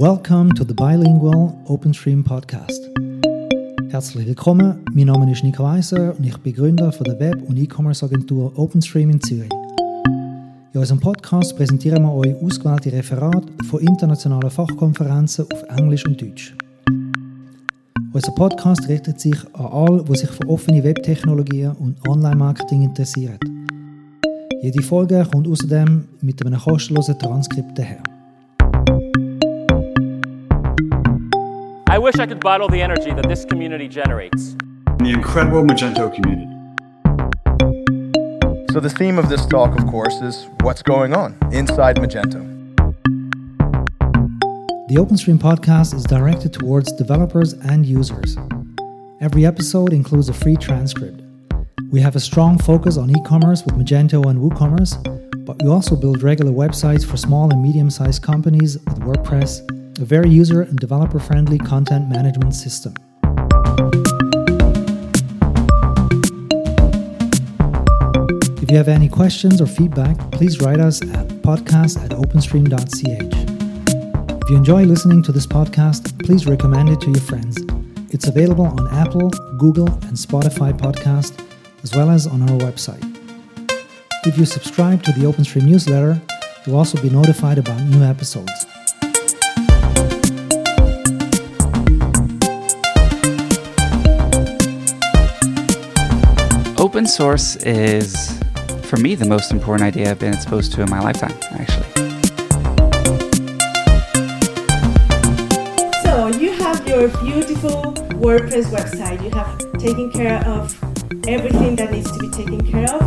Welcome to the Bilingual OpenStream Podcast. Herzlich willkommen, mein Name ist Nico Weiser und ich bin Gründer von der Web- und E-Commerce-Agentur OpenStream in Zürich. In unserem Podcast präsentieren wir euch ausgewählte Referate von internationalen Fachkonferenzen auf Englisch und Deutsch. Unser Podcast richtet sich an alle, die sich für offene Webtechnologien und Online-Marketing interessieren. Jede Folge kommt außerdem mit einem kostenlosen Transkript daher. I wish I could bottle the energy that this community generates. The incredible Magento community. So, the theme of this talk, of course, is what's going on inside Magento. The OpenStream podcast is directed towards developers and users. Every episode includes a free transcript. We have a strong focus on e commerce with Magento and WooCommerce, but we also build regular websites for small and medium sized companies with WordPress a very user and developer friendly content management system. If you have any questions or feedback, please write us at podcast at openstream.ch. If you enjoy listening to this podcast, please recommend it to your friends. It's available on Apple, Google, and Spotify podcast, as well as on our website. If you subscribe to the OpenStream newsletter, you'll also be notified about new episodes. Open source is, for me, the most important idea I've been exposed to in my lifetime, actually. So you have your beautiful WordPress website. You have taken care of everything that needs to be taken care of.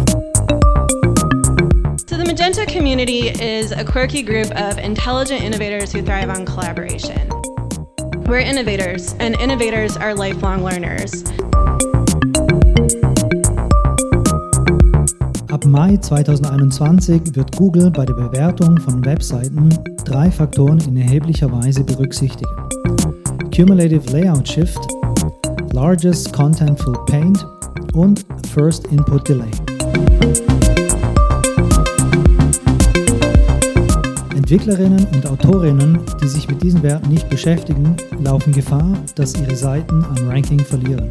So, the Magento community is a quirky group of intelligent innovators who thrive on collaboration. We're innovators, and innovators are lifelong learners. Mai 2021 wird Google bei der Bewertung von Webseiten drei Faktoren in erheblicher Weise berücksichtigen. Cumulative Layout Shift, Largest Contentful Paint und First Input Delay. Entwicklerinnen und Autorinnen, die sich mit diesen Werten nicht beschäftigen, laufen Gefahr, dass ihre Seiten am Ranking verlieren.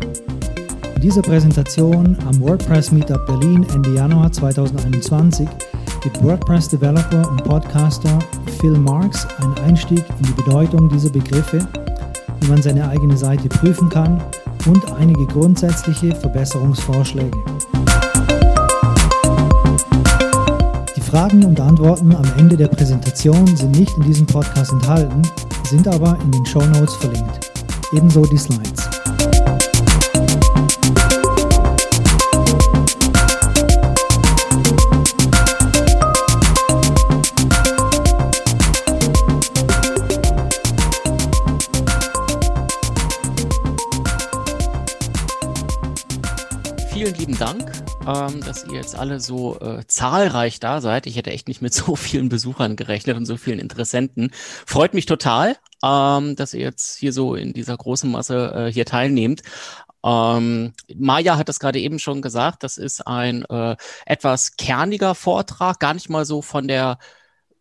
In dieser Präsentation am WordPress Meetup Berlin Ende Januar 2021 gibt WordPress-Developer und Podcaster Phil Marks einen Einstieg in die Bedeutung dieser Begriffe, wie man seine eigene Seite prüfen kann und einige grundsätzliche Verbesserungsvorschläge. Die Fragen und Antworten am Ende der Präsentation sind nicht in diesem Podcast enthalten, sind aber in den Show Notes verlinkt. Ebenso die Slides. Dank, ähm, dass ihr jetzt alle so äh, zahlreich da seid. Ich hätte echt nicht mit so vielen Besuchern gerechnet und so vielen Interessenten. Freut mich total, ähm, dass ihr jetzt hier so in dieser großen Masse äh, hier teilnehmt. Ähm, Maja hat das gerade eben schon gesagt, das ist ein äh, etwas kerniger Vortrag, gar nicht mal so von der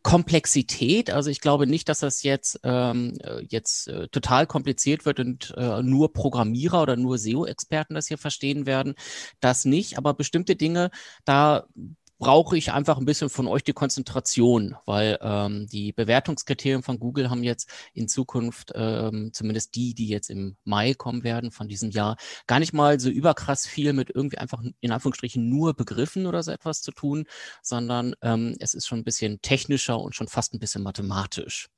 Komplexität. Also ich glaube nicht, dass das jetzt, ähm, äh, jetzt äh, total kompliziert wird und äh, nur Programmierer oder nur SEO-Experten das hier verstehen werden. Das nicht, aber bestimmte Dinge, da brauche ich einfach ein bisschen von euch die Konzentration, weil ähm, die Bewertungskriterien von Google haben jetzt in Zukunft, ähm, zumindest die, die jetzt im Mai kommen werden von diesem Jahr, gar nicht mal so überkrass viel mit irgendwie einfach in Anführungsstrichen nur Begriffen oder so etwas zu tun, sondern ähm, es ist schon ein bisschen technischer und schon fast ein bisschen mathematisch.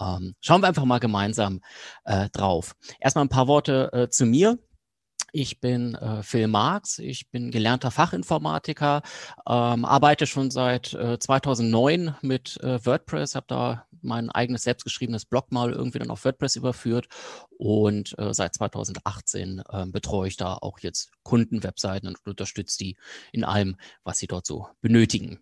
Ähm, schauen wir einfach mal gemeinsam äh, drauf. Erstmal ein paar Worte äh, zu mir. Ich bin äh, Phil Marx, ich bin gelernter Fachinformatiker, ähm, arbeite schon seit äh, 2009 mit äh, WordPress, habe da mein eigenes selbstgeschriebenes Blog mal irgendwie dann auf WordPress überführt und äh, seit 2018 äh, betreue ich da auch jetzt Kundenwebseiten und unterstütze die in allem, was sie dort so benötigen.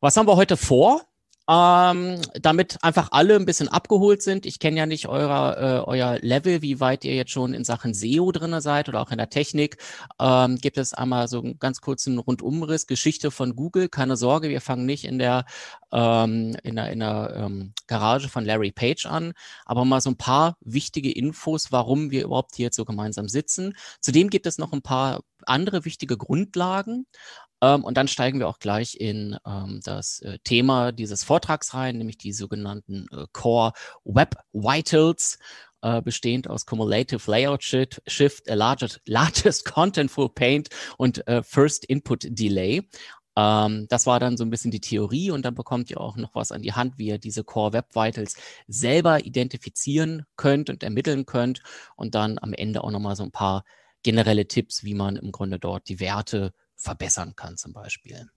Was haben wir heute vor? Ähm, damit einfach alle ein bisschen abgeholt sind. Ich kenne ja nicht eurer, äh, euer Level, wie weit ihr jetzt schon in Sachen SEO drin seid oder auch in der Technik. Ähm, gibt es einmal so einen ganz kurzen Rundumriss, Geschichte von Google. Keine Sorge, wir fangen nicht in der, ähm, in der, in der ähm, Garage von Larry Page an, aber mal so ein paar wichtige Infos, warum wir überhaupt hier jetzt so gemeinsam sitzen. Zudem gibt es noch ein paar andere wichtige Grundlagen. Ähm, und dann steigen wir auch gleich in ähm, das äh, Thema dieses Vortrags rein, nämlich die sogenannten äh, Core Web Vitals, äh, bestehend aus Cumulative Layout Shift, largest, largest Contentful Paint und äh, First Input Delay. Ähm, das war dann so ein bisschen die Theorie und dann bekommt ihr auch noch was an die Hand, wie ihr diese Core Web Vitals selber identifizieren könnt und ermitteln könnt und dann am Ende auch nochmal so ein paar generelle Tipps, wie man im Grunde dort die Werte verbessern kann zum Beispiel.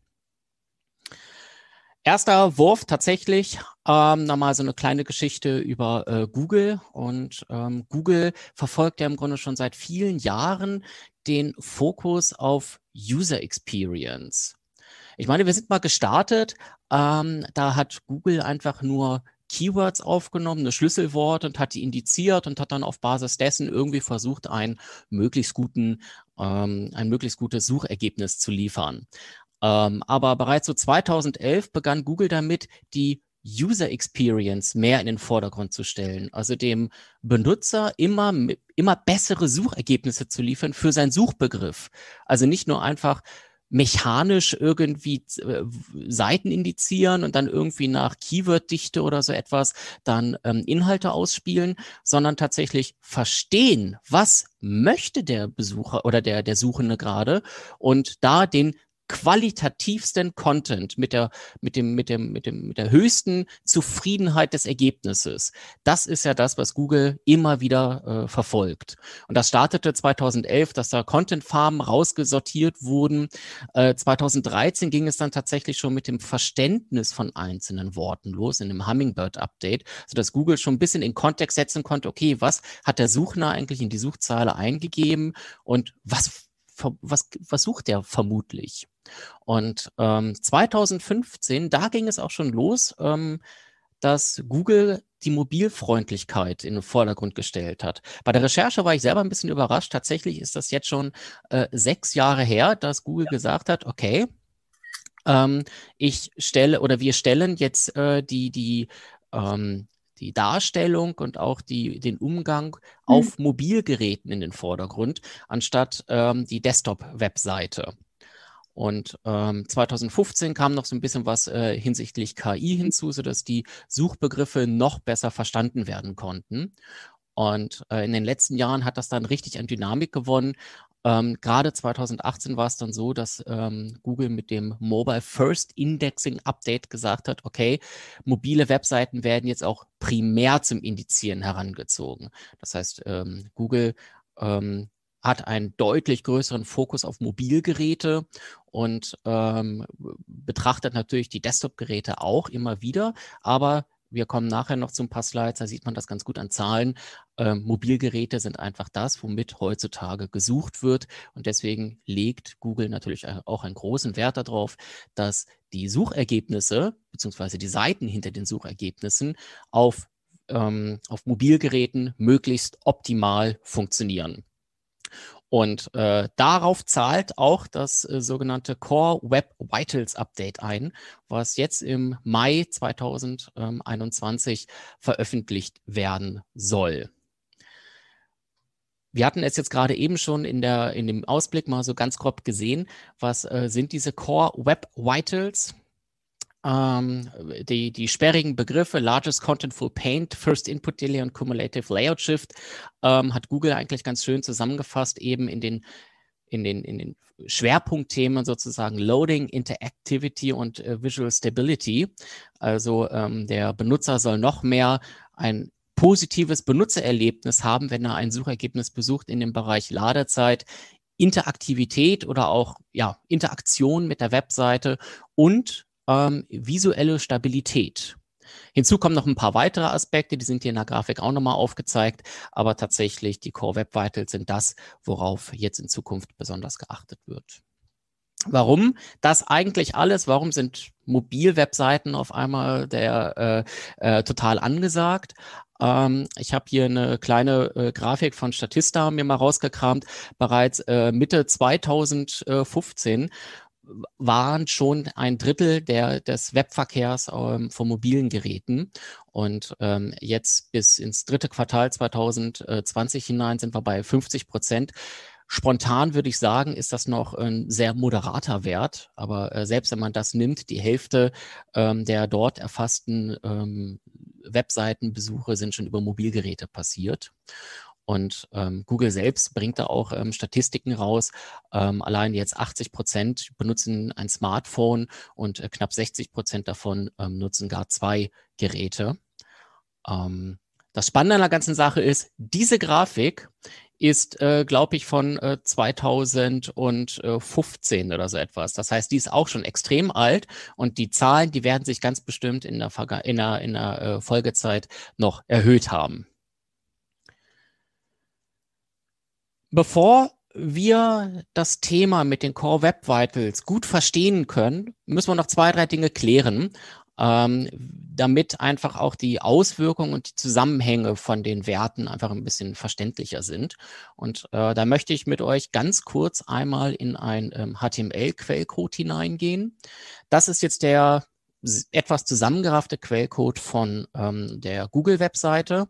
Erster Wurf tatsächlich ähm, nochmal so eine kleine Geschichte über äh, Google. Und ähm, Google verfolgt ja im Grunde schon seit vielen Jahren den Fokus auf User Experience. Ich meine, wir sind mal gestartet. Ähm, da hat Google einfach nur Keywords aufgenommen, eine Schlüsselwort und hat die indiziert und hat dann auf Basis dessen irgendwie versucht, einen möglichst guten, ähm, ein möglichst gutes Suchergebnis zu liefern. Ähm, aber bereits so 2011 begann Google damit, die User Experience mehr in den Vordergrund zu stellen, also dem Benutzer immer, immer bessere Suchergebnisse zu liefern für seinen Suchbegriff. Also nicht nur einfach mechanisch irgendwie äh, Seiten indizieren und dann irgendwie nach Keyworddichte oder so etwas dann ähm, Inhalte ausspielen, sondern tatsächlich verstehen, was möchte der Besucher oder der, der Suchende gerade und da den qualitativsten Content mit der, mit dem, mit dem, mit dem, mit der höchsten Zufriedenheit des Ergebnisses. Das ist ja das, was Google immer wieder äh, verfolgt. Und das startete 2011, dass da Content-Farmen rausgesortiert wurden. Äh, 2013 ging es dann tatsächlich schon mit dem Verständnis von einzelnen Worten los in dem Hummingbird-Update, sodass Google schon ein bisschen in Kontext setzen konnte, okay, was hat der Suchner eigentlich in die Suchzeile eingegeben und was was, was sucht der vermutlich? Und ähm, 2015, da ging es auch schon los, ähm, dass Google die Mobilfreundlichkeit in den Vordergrund gestellt hat. Bei der Recherche war ich selber ein bisschen überrascht. Tatsächlich ist das jetzt schon äh, sechs Jahre her, dass Google ja. gesagt hat, okay, ähm, ich stelle oder wir stellen jetzt äh, die, die ähm, die Darstellung und auch die, den Umgang mhm. auf Mobilgeräten in den Vordergrund, anstatt ähm, die Desktop-Webseite. Und ähm, 2015 kam noch so ein bisschen was äh, hinsichtlich KI hinzu, sodass die Suchbegriffe noch besser verstanden werden konnten. Und äh, in den letzten Jahren hat das dann richtig an Dynamik gewonnen. Ähm, Gerade 2018 war es dann so, dass ähm, Google mit dem Mobile First Indexing Update gesagt hat, okay, mobile Webseiten werden jetzt auch primär zum Indizieren herangezogen. Das heißt, ähm, Google ähm, hat einen deutlich größeren Fokus auf Mobilgeräte und ähm, betrachtet natürlich die Desktop-Geräte auch immer wieder, aber wir kommen nachher noch zu ein paar Slides, da sieht man das ganz gut an Zahlen. Ähm, Mobilgeräte sind einfach das, womit heutzutage gesucht wird. Und deswegen legt Google natürlich auch einen großen Wert darauf, dass die Suchergebnisse beziehungsweise die Seiten hinter den Suchergebnissen auf, ähm, auf Mobilgeräten möglichst optimal funktionieren. Und äh, darauf zahlt auch das äh, sogenannte Core Web Vitals Update ein, was jetzt im Mai 2021 veröffentlicht werden soll. Wir hatten es jetzt gerade eben schon in, der, in dem Ausblick mal so ganz grob gesehen. Was äh, sind diese Core Web Vitals? Ähm, die, die sperrigen Begriffe Largest Contentful Paint, First Input Delay und Cumulative Layout Shift ähm, hat Google eigentlich ganz schön zusammengefasst, eben in den in den, in den Schwerpunktthemen sozusagen Loading, Interactivity und äh, Visual Stability. Also ähm, der Benutzer soll noch mehr ein positives Benutzererlebnis haben, wenn er ein Suchergebnis besucht in dem Bereich Ladezeit, Interaktivität oder auch ja, Interaktion mit der Webseite und ähm, visuelle Stabilität. Hinzu kommen noch ein paar weitere Aspekte, die sind hier in der Grafik auch nochmal aufgezeigt, aber tatsächlich die Core Web Vitals sind das, worauf jetzt in Zukunft besonders geachtet wird. Warum das eigentlich alles? Warum sind Mobilwebseiten auf einmal der äh, äh, total angesagt? Ähm, ich habe hier eine kleine äh, Grafik von Statista mir mal rausgekramt. Bereits äh, Mitte 2015 waren schon ein Drittel der, des Webverkehrs ähm, von mobilen Geräten. Und ähm, jetzt bis ins dritte Quartal 2020 hinein sind wir bei 50 Prozent. Spontan würde ich sagen, ist das noch ein sehr moderater Wert. Aber äh, selbst wenn man das nimmt, die Hälfte ähm, der dort erfassten ähm, Webseitenbesuche sind schon über Mobilgeräte passiert. Und ähm, Google selbst bringt da auch ähm, Statistiken raus. Ähm, allein jetzt 80 Prozent benutzen ein Smartphone und äh, knapp 60 Prozent davon ähm, nutzen gar zwei Geräte. Ähm, das Spannende an der ganzen Sache ist, diese Grafik ist, äh, glaube ich, von äh, 2015 oder so etwas. Das heißt, die ist auch schon extrem alt und die Zahlen, die werden sich ganz bestimmt in der, Verga in der, in der äh, Folgezeit noch erhöht haben. Bevor wir das Thema mit den Core Web Vitals gut verstehen können, müssen wir noch zwei, drei Dinge klären, ähm, damit einfach auch die Auswirkungen und die Zusammenhänge von den Werten einfach ein bisschen verständlicher sind. Und äh, da möchte ich mit euch ganz kurz einmal in ein ähm, HTML-Quellcode hineingehen. Das ist jetzt der etwas zusammengeraffte Quellcode von ähm, der Google-Webseite.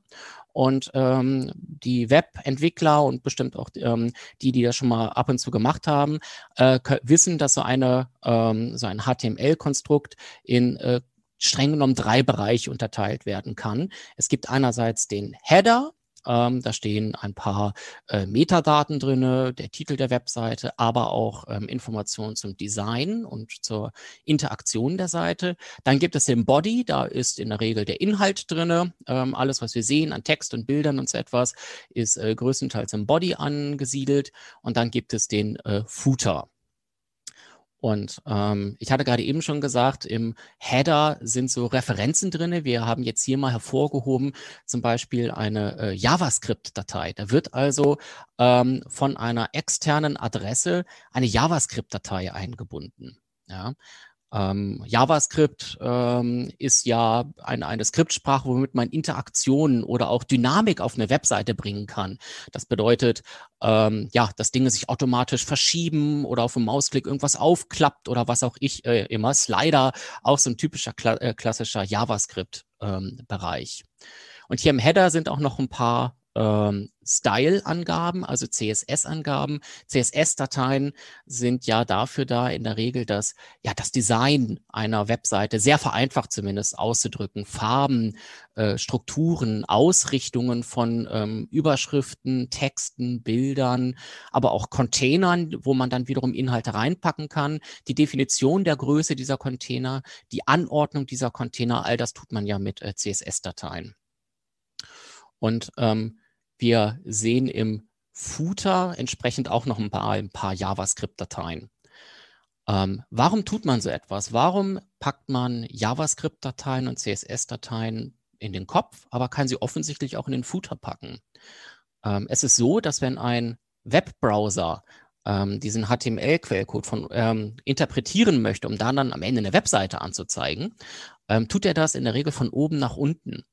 Und ähm, die Webentwickler und bestimmt auch ähm, die, die das schon mal ab und zu gemacht haben, äh, wissen, dass so, eine, ähm, so ein HTML-Konstrukt in äh, streng genommen drei Bereiche unterteilt werden kann. Es gibt einerseits den Header, ähm, da stehen ein paar äh, Metadaten drin, der Titel der Webseite, aber auch ähm, Informationen zum Design und zur Interaktion der Seite. Dann gibt es den Body, da ist in der Regel der Inhalt drin. Ähm, alles, was wir sehen an Text und Bildern und so etwas, ist äh, größtenteils im Body angesiedelt. Und dann gibt es den äh, Footer. Und ähm, ich hatte gerade eben schon gesagt, im Header sind so Referenzen drin. Wir haben jetzt hier mal hervorgehoben, zum Beispiel eine äh, JavaScript-Datei. Da wird also ähm, von einer externen Adresse eine JavaScript-Datei eingebunden. Ja, ähm, JavaScript ähm, ist ja ein, eine Skriptsprache, womit man Interaktionen oder auch Dynamik auf eine Webseite bringen kann. Das bedeutet, ähm, ja, dass Dinge sich automatisch verschieben oder auf dem Mausklick irgendwas aufklappt oder was auch ich äh, immer. Slider, auch so ein typischer Kla äh, klassischer JavaScript-Bereich. Ähm, Und hier im Header sind auch noch ein paar ähm, Style-Angaben, also CSS-Angaben. CSS-Dateien sind ja dafür da, in der Regel das, ja, das Design einer Webseite sehr vereinfacht zumindest auszudrücken. Farben, äh, Strukturen, Ausrichtungen von ähm, Überschriften, Texten, Bildern, aber auch Containern, wo man dann wiederum Inhalte reinpacken kann. Die Definition der Größe dieser Container, die Anordnung dieser Container, all das tut man ja mit äh, CSS-Dateien. Und ähm, wir sehen im Footer entsprechend auch noch ein paar, ein paar JavaScript-Dateien. Ähm, warum tut man so etwas? Warum packt man JavaScript-Dateien und CSS-Dateien in den Kopf, aber kann sie offensichtlich auch in den Footer packen? Ähm, es ist so, dass wenn ein Webbrowser ähm, diesen HTML-Quellcode von ähm, interpretieren möchte, um dann, dann am Ende eine Webseite anzuzeigen, ähm, tut er das in der Regel von oben nach unten.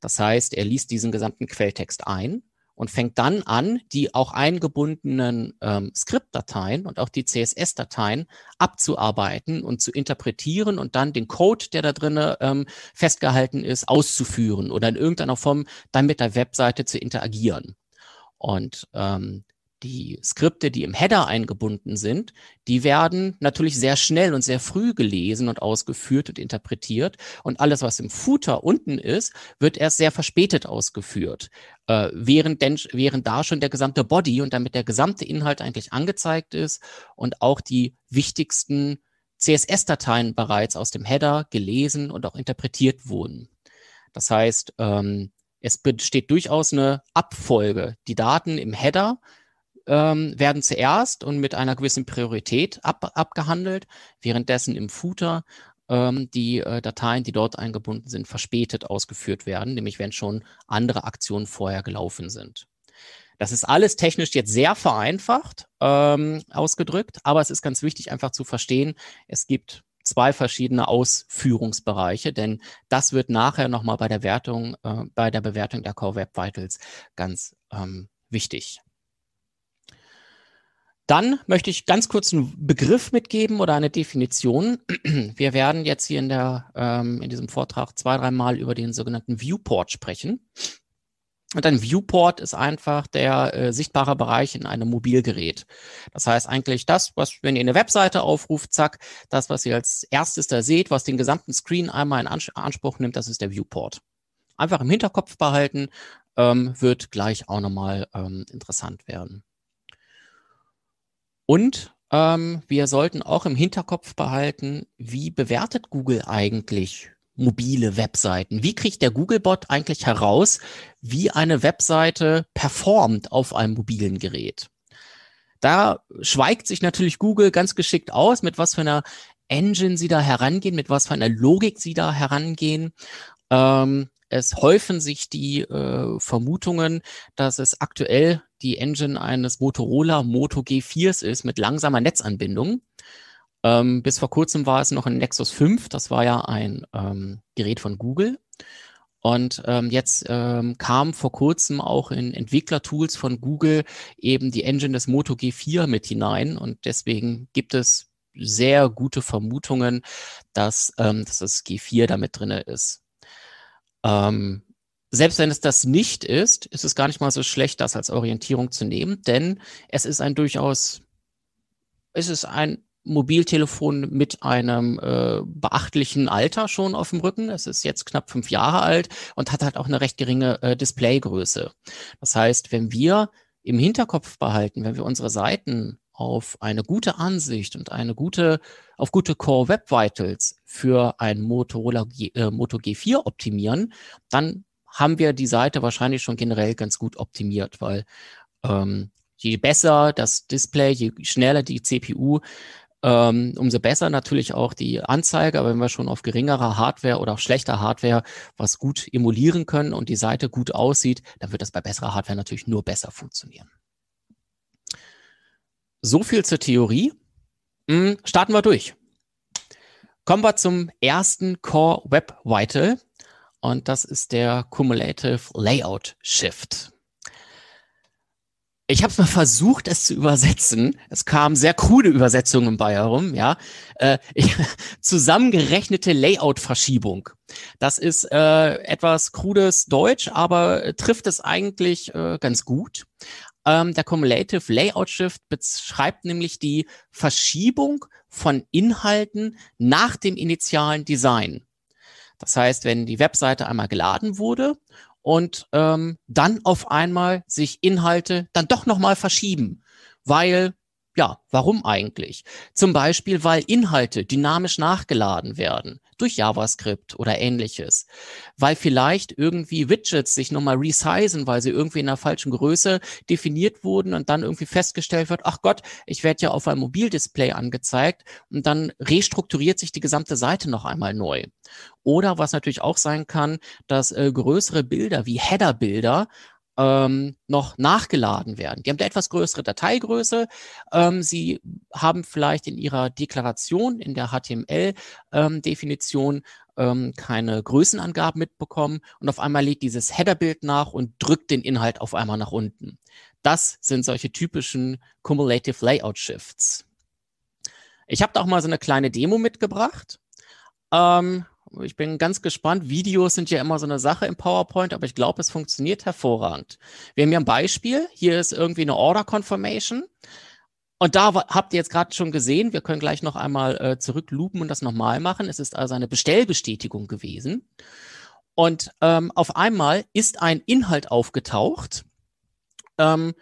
Das heißt, er liest diesen gesamten Quelltext ein und fängt dann an, die auch eingebundenen ähm, Skriptdateien und auch die CSS-Dateien abzuarbeiten und zu interpretieren und dann den Code, der da drin ähm, festgehalten ist, auszuführen oder in irgendeiner Form dann mit der Webseite zu interagieren. Und ähm, die Skripte, die im Header eingebunden sind, die werden natürlich sehr schnell und sehr früh gelesen und ausgeführt und interpretiert. Und alles, was im Footer unten ist, wird erst sehr verspätet ausgeführt. Äh, während, denn, während da schon der gesamte Body und damit der gesamte Inhalt eigentlich angezeigt ist und auch die wichtigsten CSS-Dateien bereits aus dem Header gelesen und auch interpretiert wurden. Das heißt, ähm, es besteht durchaus eine Abfolge. Die Daten im Header ähm, werden zuerst und mit einer gewissen Priorität ab, abgehandelt, währenddessen im Footer ähm, die äh, Dateien, die dort eingebunden sind, verspätet ausgeführt werden, nämlich wenn schon andere Aktionen vorher gelaufen sind. Das ist alles technisch jetzt sehr vereinfacht ähm, ausgedrückt, aber es ist ganz wichtig einfach zu verstehen, es gibt zwei verschiedene Ausführungsbereiche, denn das wird nachher nochmal bei der Wertung, äh, bei der Bewertung der Core Web Vitals ganz ähm, wichtig. Dann möchte ich ganz kurz einen Begriff mitgeben oder eine Definition. Wir werden jetzt hier in, der, ähm, in diesem Vortrag zwei, dreimal über den sogenannten Viewport sprechen. Und ein Viewport ist einfach der äh, sichtbare Bereich in einem Mobilgerät. Das heißt eigentlich das, was, wenn ihr eine Webseite aufruft, zack, das, was ihr als erstes da seht, was den gesamten Screen einmal in Ans Anspruch nimmt, das ist der Viewport. Einfach im Hinterkopf behalten, ähm, wird gleich auch nochmal ähm, interessant werden. Und ähm, wir sollten auch im Hinterkopf behalten, wie bewertet Google eigentlich mobile Webseiten? Wie kriegt der Googlebot eigentlich heraus, wie eine Webseite performt auf einem mobilen Gerät? Da schweigt sich natürlich Google ganz geschickt aus, mit was für einer Engine sie da herangehen, mit was für einer Logik sie da herangehen. Ähm, es häufen sich die äh, Vermutungen, dass es aktuell die Engine eines Motorola Moto G4s ist mit langsamer Netzanbindung. Ähm, bis vor kurzem war es noch ein Nexus 5, das war ja ein ähm, Gerät von Google. Und ähm, jetzt ähm, kam vor kurzem auch in Entwicklertools von Google eben die Engine des Moto G4 mit hinein. Und deswegen gibt es sehr gute Vermutungen, dass, ähm, dass das G4 damit drin ist. Ähm, selbst wenn es das nicht ist, ist es gar nicht mal so schlecht, das als Orientierung zu nehmen, denn es ist ein durchaus, es ist ein Mobiltelefon mit einem äh, beachtlichen Alter schon auf dem Rücken. Es ist jetzt knapp fünf Jahre alt und hat halt auch eine recht geringe äh, Displaygröße. Das heißt, wenn wir im Hinterkopf behalten, wenn wir unsere Seiten auf eine gute Ansicht und eine gute, auf gute Core Web Vitals für ein Motorola G, äh, Moto G4 optimieren, dann haben wir die Seite wahrscheinlich schon generell ganz gut optimiert, weil ähm, je besser das Display, je schneller die CPU, ähm, umso besser natürlich auch die Anzeige. Aber wenn wir schon auf geringerer Hardware oder auf schlechter Hardware was gut emulieren können und die Seite gut aussieht, dann wird das bei besserer Hardware natürlich nur besser funktionieren. So viel zur Theorie. Hm, starten wir durch. Kommen wir zum ersten Core Web Vital und das ist der Cumulative Layout Shift. Ich habe es mal versucht, es zu übersetzen. Es kamen sehr krude Übersetzungen bei herum, ja. Äh, ich, zusammengerechnete Layout-Verschiebung. Das ist äh, etwas krudes Deutsch, aber trifft es eigentlich äh, ganz gut. Ähm, der Cumulative Layout Shift beschreibt nämlich die Verschiebung von Inhalten nach dem initialen Design. Das heißt, wenn die Webseite einmal geladen wurde und ähm, dann auf einmal sich Inhalte dann doch nochmal verschieben, weil ja, warum eigentlich? Zum Beispiel, weil Inhalte dynamisch nachgeladen werden durch JavaScript oder ähnliches. Weil vielleicht irgendwie Widgets sich nochmal resizen, weil sie irgendwie in einer falschen Größe definiert wurden und dann irgendwie festgestellt wird, ach Gott, ich werde ja auf einem Mobildisplay angezeigt und dann restrukturiert sich die gesamte Seite noch einmal neu. Oder was natürlich auch sein kann, dass äh, größere Bilder wie Header-Bilder ähm, noch nachgeladen werden. Die haben eine etwas größere Dateigröße. Ähm, sie haben vielleicht in ihrer Deklaration, in der HTML-Definition, ähm, keine Größenangaben mitbekommen und auf einmal lädt dieses Headerbild nach und drückt den Inhalt auf einmal nach unten. Das sind solche typischen Cumulative Layout Shifts. Ich habe da auch mal so eine kleine Demo mitgebracht. Ähm, ich bin ganz gespannt. Videos sind ja immer so eine Sache im PowerPoint, aber ich glaube, es funktioniert hervorragend. Wir haben hier ein Beispiel. Hier ist irgendwie eine Order Confirmation. Und da habt ihr jetzt gerade schon gesehen, wir können gleich noch einmal äh, zurücklupen und das nochmal machen. Es ist also eine Bestellbestätigung gewesen. Und ähm, auf einmal ist ein Inhalt aufgetaucht. Ähm,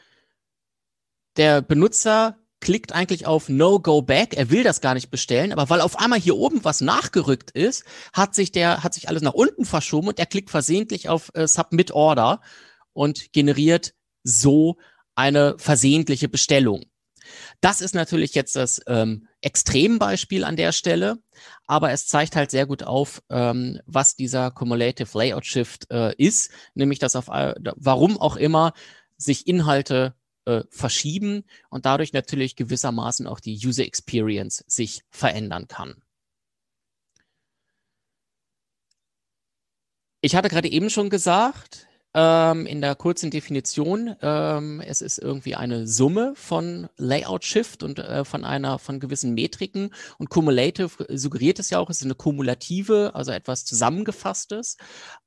der Benutzer klickt eigentlich auf No Go Back. Er will das gar nicht bestellen, aber weil auf einmal hier oben was nachgerückt ist, hat sich der, hat sich alles nach unten verschoben und er klickt versehentlich auf äh, Submit Order und generiert so eine versehentliche Bestellung. Das ist natürlich jetzt das ähm, Extrembeispiel an der Stelle, aber es zeigt halt sehr gut auf, ähm, was dieser Cumulative Layout Shift äh, ist, nämlich dass auf, warum auch immer sich Inhalte äh, verschieben und dadurch natürlich gewissermaßen auch die User Experience sich verändern kann. Ich hatte gerade eben schon gesagt, ähm, in der kurzen Definition, ähm, es ist irgendwie eine Summe von Layout Shift und äh, von einer von gewissen Metriken und Cumulative suggeriert es ja auch, es ist eine kumulative, also etwas zusammengefasstes.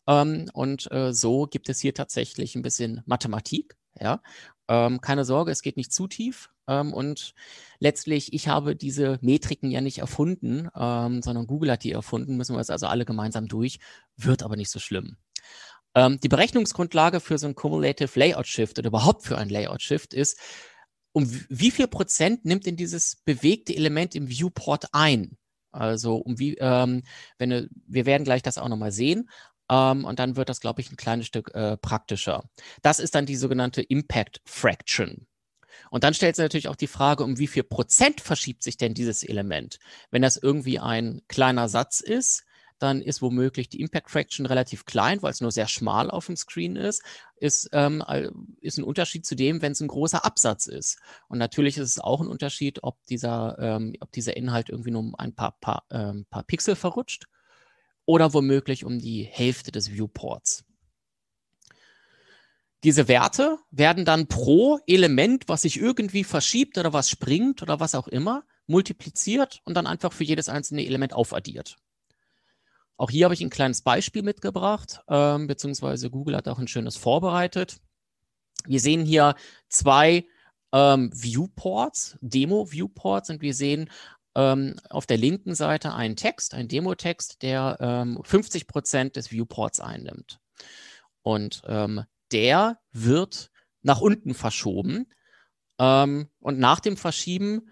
Ähm, und äh, so gibt es hier tatsächlich ein bisschen Mathematik. Ja, ähm, keine Sorge, es geht nicht zu tief. Ähm, und letztlich, ich habe diese Metriken ja nicht erfunden, ähm, sondern Google hat die erfunden. Müssen wir es also alle gemeinsam durch. Wird aber nicht so schlimm. Ähm, die Berechnungsgrundlage für so ein Cumulative Layout Shift oder überhaupt für ein Layout Shift ist, um wie viel Prozent nimmt denn dieses bewegte Element im Viewport ein? Also um wie, ähm, wenn wir werden gleich das auch nochmal sehen. Ähm, und dann wird das, glaube ich, ein kleines Stück äh, praktischer. Das ist dann die sogenannte Impact Fraction. Und dann stellt sich natürlich auch die Frage, um wie viel Prozent verschiebt sich denn dieses Element? Wenn das irgendwie ein kleiner Satz ist, dann ist womöglich die Impact Fraction relativ klein, weil es nur sehr schmal auf dem Screen ist, ist, ähm, ist ein Unterschied zu dem, wenn es ein großer Absatz ist. Und natürlich ist es auch ein Unterschied, ob dieser, ähm, ob dieser Inhalt irgendwie nur ein paar, paar, ähm, paar Pixel verrutscht oder womöglich um die Hälfte des Viewports. Diese Werte werden dann pro Element, was sich irgendwie verschiebt oder was springt oder was auch immer, multipliziert und dann einfach für jedes einzelne Element aufaddiert. Auch hier habe ich ein kleines Beispiel mitgebracht, ähm, beziehungsweise Google hat auch ein schönes vorbereitet. Wir sehen hier zwei ähm, Viewports, Demo-Viewports, und wir sehen ähm, auf der linken Seite einen Text, einen Demo-Text, der ähm, 50 Prozent des Viewports einnimmt. Und ähm, der wird nach unten verschoben. Ähm, und nach dem Verschieben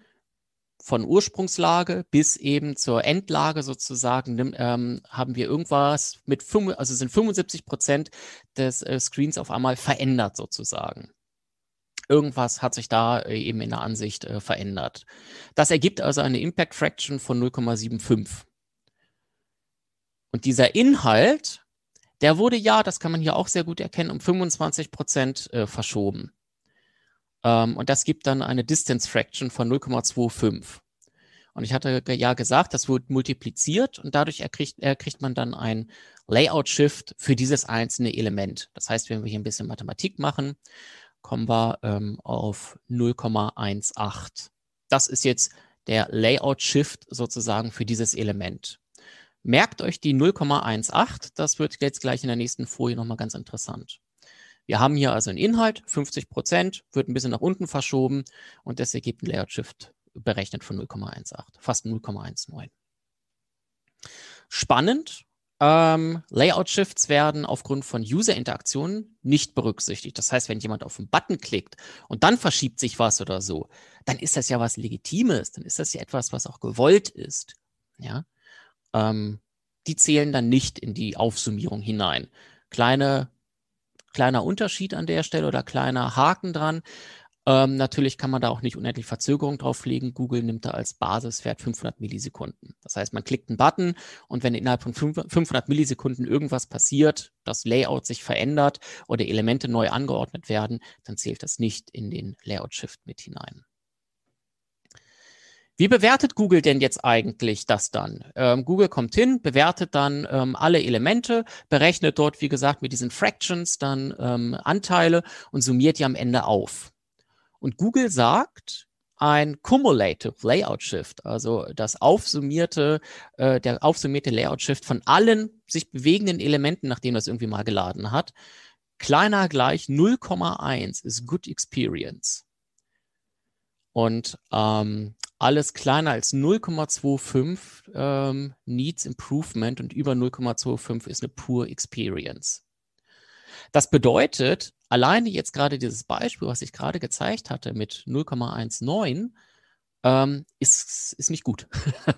von Ursprungslage bis eben zur Endlage sozusagen ähm, haben wir irgendwas mit, 5, also sind 75 Prozent des äh, Screens auf einmal verändert sozusagen. Irgendwas hat sich da äh, eben in der Ansicht äh, verändert. Das ergibt also eine Impact Fraction von 0,75. Und dieser Inhalt, der wurde ja, das kann man hier auch sehr gut erkennen, um 25 Prozent äh, verschoben. Ähm, und das gibt dann eine Distance Fraction von 0,25. Und ich hatte ja gesagt, das wird multipliziert und dadurch erkriegt, erkriegt man dann ein Layout-Shift für dieses einzelne Element. Das heißt, wenn wir hier ein bisschen Mathematik machen, kommen wir ähm, auf 0,18. Das ist jetzt der Layout-Shift sozusagen für dieses Element. Merkt euch die 0,18, das wird jetzt gleich in der nächsten Folie nochmal ganz interessant. Wir haben hier also einen Inhalt, 50 Prozent, wird ein bisschen nach unten verschoben und das ergibt ein Layout-Shift berechnet von 0,18, fast 0,19. Spannend, ähm, Layout-Shifts werden aufgrund von User-Interaktionen nicht berücksichtigt. Das heißt, wenn jemand auf einen Button klickt und dann verschiebt sich was oder so, dann ist das ja was Legitimes, dann ist das ja etwas, was auch gewollt ist. Ja, ähm, die zählen dann nicht in die Aufsummierung hinein. Kleine kleiner Unterschied an der Stelle oder kleiner Haken dran. Ähm, natürlich kann man da auch nicht unendlich Verzögerung drauflegen. Google nimmt da als Basiswert 500 Millisekunden. Das heißt, man klickt einen Button und wenn innerhalb von 500 Millisekunden irgendwas passiert, das Layout sich verändert oder Elemente neu angeordnet werden, dann zählt das nicht in den Layout-Shift mit hinein. Wie bewertet Google denn jetzt eigentlich das dann? Ähm, Google kommt hin, bewertet dann ähm, alle Elemente, berechnet dort, wie gesagt, mit diesen Fractions dann ähm, Anteile und summiert die am Ende auf. Und Google sagt, ein Cumulative Layout Shift, also das aufsummierte, äh, der aufsummierte Layout Shift von allen sich bewegenden Elementen, nachdem das irgendwie mal geladen hat, kleiner gleich 0,1 ist Good Experience. Und ähm, alles kleiner als 0,25 ähm, needs improvement und über 0,25 ist eine poor experience. Das bedeutet, alleine jetzt gerade dieses Beispiel, was ich gerade gezeigt hatte mit 0,19, ähm, ist, ist nicht gut.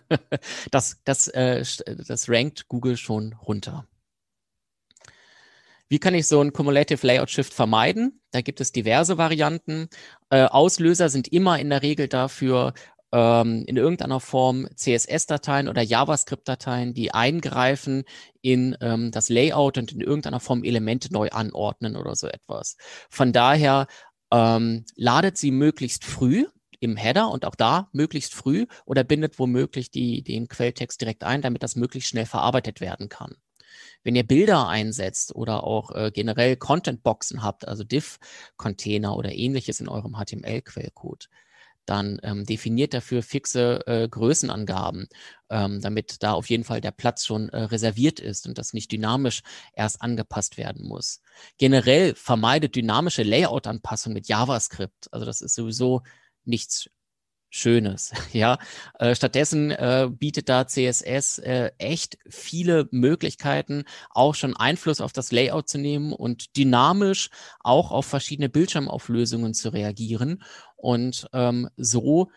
das, das, äh, das rankt Google schon runter. Wie kann ich so ein Cumulative Layout Shift vermeiden? Da gibt es diverse Varianten. Äh, Auslöser sind immer in der Regel dafür ähm, in irgendeiner Form CSS-Dateien oder JavaScript-Dateien, die eingreifen in ähm, das Layout und in irgendeiner Form Elemente neu anordnen oder so etwas. Von daher ähm, ladet sie möglichst früh im Header und auch da möglichst früh oder bindet womöglich die, den Quelltext direkt ein, damit das möglichst schnell verarbeitet werden kann. Wenn ihr Bilder einsetzt oder auch äh, generell Content-Boxen habt, also Div-Container oder ähnliches in eurem HTML-Quellcode, dann ähm, definiert dafür fixe äh, Größenangaben, ähm, damit da auf jeden Fall der Platz schon äh, reserviert ist und das nicht dynamisch erst angepasst werden muss. Generell vermeidet dynamische Layout-Anpassung mit JavaScript. Also das ist sowieso nichts Schönes. Ja, äh, stattdessen äh, bietet da CSS äh, echt viele Möglichkeiten, auch schon Einfluss auf das Layout zu nehmen und dynamisch auch auf verschiedene Bildschirmauflösungen zu reagieren und ähm, so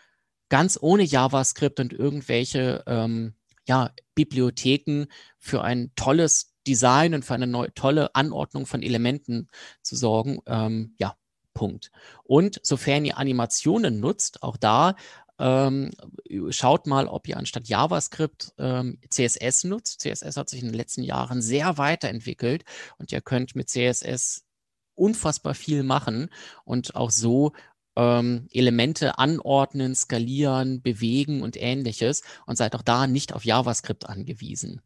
ganz ohne JavaScript und irgendwelche ähm, ja, Bibliotheken für ein tolles Design und für eine neue, tolle Anordnung von Elementen zu sorgen. Ähm, ja, Punkt. Und sofern ihr Animationen nutzt, auch da ähm, schaut mal, ob ihr anstatt JavaScript ähm, CSS nutzt. CSS hat sich in den letzten Jahren sehr weiterentwickelt und ihr könnt mit CSS unfassbar viel machen und auch so ähm, Elemente anordnen, skalieren, bewegen und ähnliches und seid auch da nicht auf JavaScript angewiesen.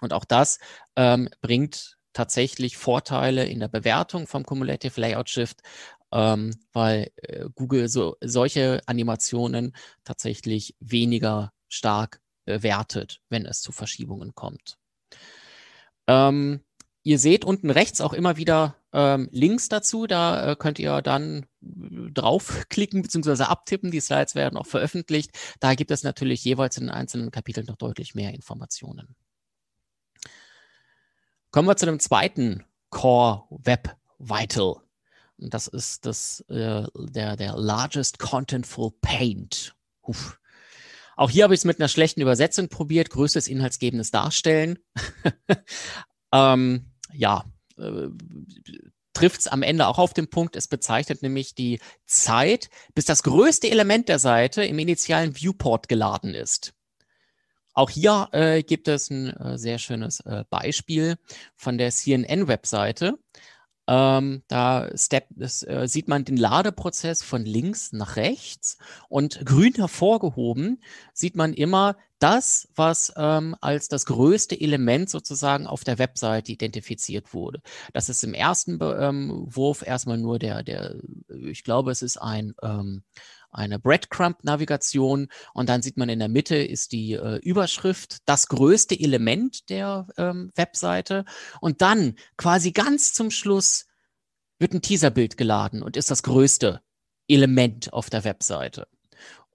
Und auch das ähm, bringt tatsächlich Vorteile in der Bewertung vom Cumulative Layout Shift, ähm, weil äh, Google so, solche Animationen tatsächlich weniger stark bewertet, wenn es zu Verschiebungen kommt. Ähm, ihr seht unten rechts auch immer wieder ähm, Links dazu. Da äh, könnt ihr dann äh, draufklicken bzw. abtippen. Die Slides werden auch veröffentlicht. Da gibt es natürlich jeweils in den einzelnen Kapiteln noch deutlich mehr Informationen. Kommen wir zu dem zweiten Core Web Vital. Und das ist das, äh, der, der Largest Contentful Paint. Uff. Auch hier habe ich es mit einer schlechten Übersetzung probiert. Größtes inhaltsgebendes Darstellen. ähm, ja, äh, trifft es am Ende auch auf den Punkt. Es bezeichnet nämlich die Zeit, bis das größte Element der Seite im initialen Viewport geladen ist. Auch hier äh, gibt es ein äh, sehr schönes äh, Beispiel von der CNN-Webseite. Ähm, da Step, das, äh, sieht man den Ladeprozess von links nach rechts und grün hervorgehoben sieht man immer das, was ähm, als das größte Element sozusagen auf der Webseite identifiziert wurde. Das ist im ersten ähm, Wurf erstmal nur der, der, ich glaube, es ist ein ähm, eine Breadcrumb-Navigation und dann sieht man in der Mitte ist die äh, Überschrift, das größte Element der ähm, Webseite und dann quasi ganz zum Schluss wird ein Teaserbild geladen und ist das größte Element auf der Webseite.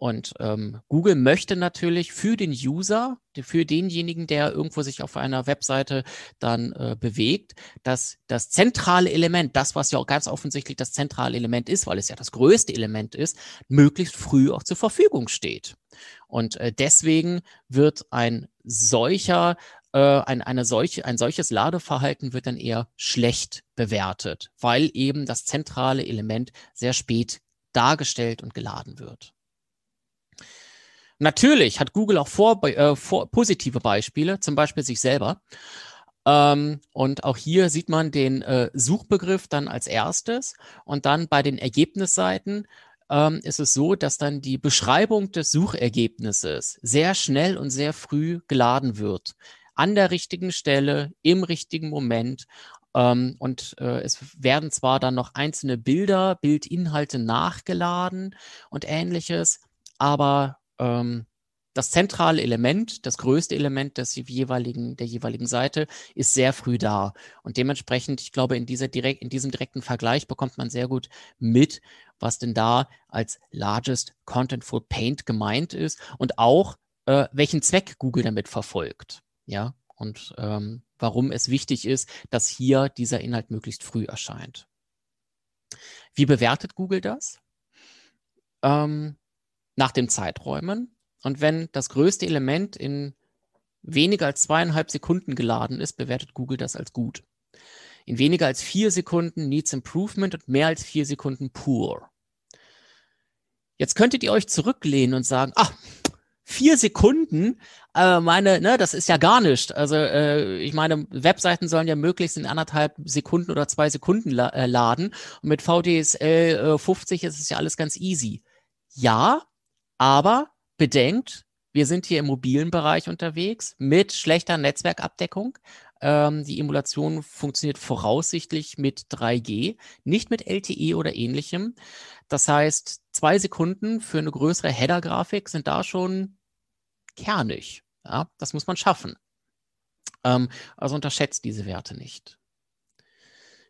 Und ähm, Google möchte natürlich für den User, für denjenigen, der irgendwo sich auf einer Webseite dann äh, bewegt, dass das zentrale Element, das, was ja auch ganz offensichtlich das zentrale Element ist, weil es ja das größte Element ist, möglichst früh auch zur Verfügung steht. Und äh, deswegen wird ein solcher äh, ein, eine solche, ein solches Ladeverhalten wird dann eher schlecht bewertet, weil eben das zentrale Element sehr spät dargestellt und geladen wird. Natürlich hat Google auch vor, äh, vor, positive Beispiele, zum Beispiel sich selber. Ähm, und auch hier sieht man den äh, Suchbegriff dann als erstes und dann bei den Ergebnisseiten ähm, ist es so, dass dann die Beschreibung des Suchergebnisses sehr schnell und sehr früh geladen wird. An der richtigen Stelle, im richtigen Moment. Ähm, und äh, es werden zwar dann noch einzelne Bilder, Bildinhalte nachgeladen und ähnliches, aber ähm, das zentrale Element, das größte Element des jeweiligen, der jeweiligen Seite ist sehr früh da. Und dementsprechend, ich glaube, in, dieser direkt, in diesem direkten Vergleich bekommt man sehr gut mit, was denn da als largest contentful paint gemeint ist und auch, äh, welchen Zweck Google damit verfolgt. Ja, und ähm, warum es wichtig ist, dass hier dieser Inhalt möglichst früh erscheint. Wie bewertet Google das? Ähm, nach den Zeiträumen. Und wenn das größte Element in weniger als zweieinhalb Sekunden geladen ist, bewertet Google das als gut. In weniger als vier Sekunden Needs Improvement und mehr als vier Sekunden Poor. Jetzt könntet ihr euch zurücklehnen und sagen, ach, vier Sekunden, äh, meine, ne, das ist ja gar nicht. Also äh, ich meine, Webseiten sollen ja möglichst in anderthalb Sekunden oder zwei Sekunden la äh, laden. Und mit VDSL 50 äh, ist es ja alles ganz easy. Ja, aber bedenkt, wir sind hier im mobilen Bereich unterwegs mit schlechter Netzwerkabdeckung. Ähm, die Emulation funktioniert voraussichtlich mit 3G, nicht mit LTE oder ähnlichem. Das heißt, zwei Sekunden für eine größere Header-Grafik sind da schon kernig. Ja, das muss man schaffen. Ähm, also unterschätzt diese Werte nicht.